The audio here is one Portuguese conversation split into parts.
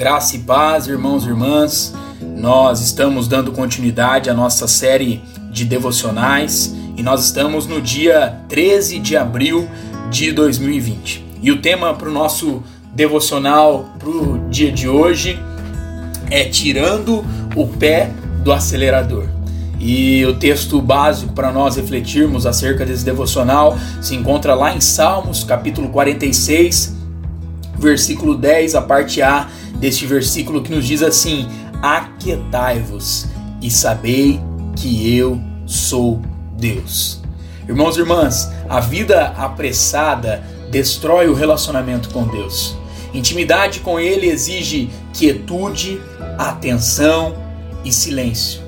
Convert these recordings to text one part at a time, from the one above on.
Graça e paz, irmãos e irmãs. Nós estamos dando continuidade à nossa série de devocionais e nós estamos no dia 13 de abril de 2020. E o tema para o nosso devocional para o dia de hoje é Tirando o Pé do Acelerador. E o texto básico para nós refletirmos acerca desse devocional se encontra lá em Salmos, capítulo 46, versículo 10, a parte A deste versículo que nos diz assim: Aquietai-vos e sabei que eu sou Deus. Irmãos e irmãs, a vida apressada destrói o relacionamento com Deus. Intimidade com Ele exige quietude, atenção e silêncio.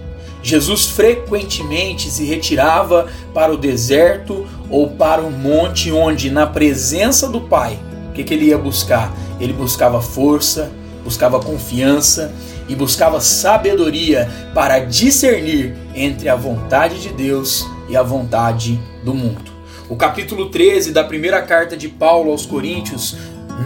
Jesus frequentemente se retirava para o deserto ou para o monte, onde, na presença do Pai, o que ele ia buscar? Ele buscava força, buscava confiança e buscava sabedoria para discernir entre a vontade de Deus e a vontade do mundo. O capítulo 13 da primeira carta de Paulo aos Coríntios,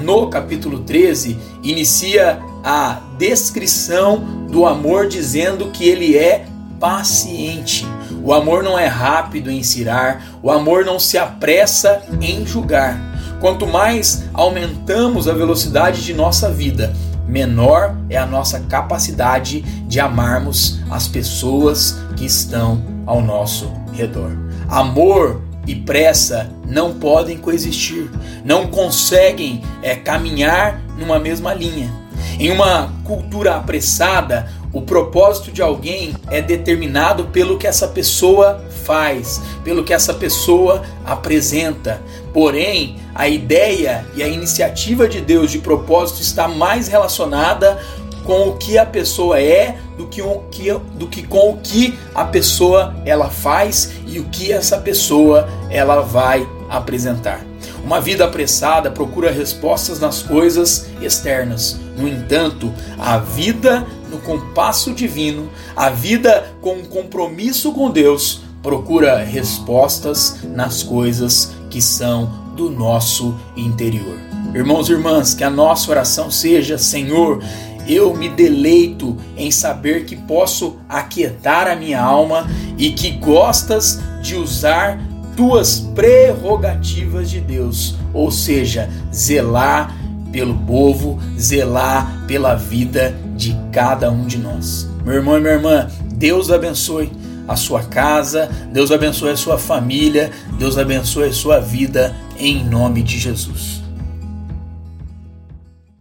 no capítulo 13, inicia a descrição do amor dizendo que ele é paciente. O amor não é rápido em cirar, o amor não se apressa em julgar. Quanto mais aumentamos a velocidade de nossa vida, menor é a nossa capacidade de amarmos as pessoas que estão ao nosso redor. Amor e pressa não podem coexistir, não conseguem é, caminhar numa mesma linha. Em uma cultura apressada, o propósito de alguém é determinado pelo que essa pessoa faz, pelo que essa pessoa apresenta. Porém, a ideia e a iniciativa de Deus de propósito está mais relacionada com o que a pessoa é do que, o que, do que com o que a pessoa ela faz e o que essa pessoa ela vai apresentar. Uma vida apressada procura respostas nas coisas externas. No entanto, a vida compasso divino, a vida com um compromisso com Deus, procura respostas nas coisas que são do nosso interior. Irmãos e irmãs, que a nossa oração seja: Senhor, eu me deleito em saber que posso aquietar a minha alma e que gostas de usar tuas prerrogativas de Deus, ou seja, zelar pelo povo, zelar pela vida de cada um de nós. Meu irmão e minha irmã, Deus abençoe a sua casa, Deus abençoe a sua família, Deus abençoe a sua vida em nome de Jesus.